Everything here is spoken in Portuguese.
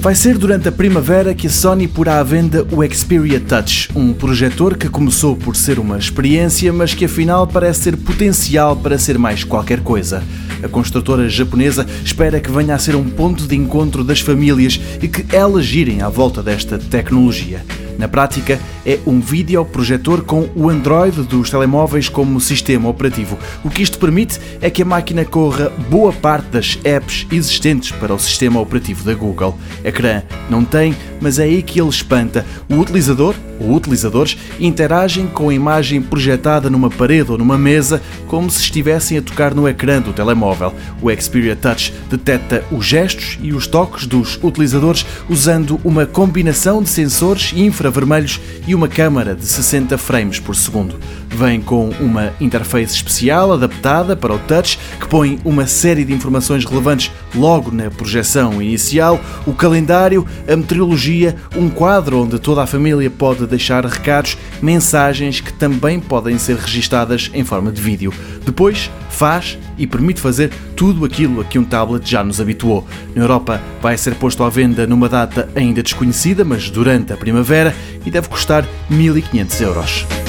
Vai ser durante a primavera que a Sony porá à venda o Xperia Touch, um projetor que começou por ser uma experiência, mas que afinal parece ter potencial para ser mais qualquer coisa. A construtora japonesa espera que venha a ser um ponto de encontro das famílias e que elas girem à volta desta tecnologia. Na prática, é um videoprojetor com o Android dos telemóveis como sistema operativo. O que isto permite é que a máquina corra boa parte das apps existentes para o sistema operativo da Google. Ecrã não tem, mas é aí que ele espanta. O utilizador utilizadores interagem com a imagem projetada numa parede ou numa mesa como se estivessem a tocar no ecrã do telemóvel. O Xperia Touch detecta os gestos e os toques dos utilizadores usando uma combinação de sensores infravermelhos e uma câmara de 60 frames por segundo. Vem com uma interface especial adaptada para o touch que põe uma série de informações relevantes logo na projeção inicial, o calendário, a meteorologia, um quadro onde toda a família pode deixar recados, mensagens que também podem ser registadas em forma de vídeo. Depois, faz e permite fazer tudo aquilo a que um tablet já nos habituou. Na Europa vai ser posto à venda numa data ainda desconhecida, mas durante a primavera e deve custar 1500 euros.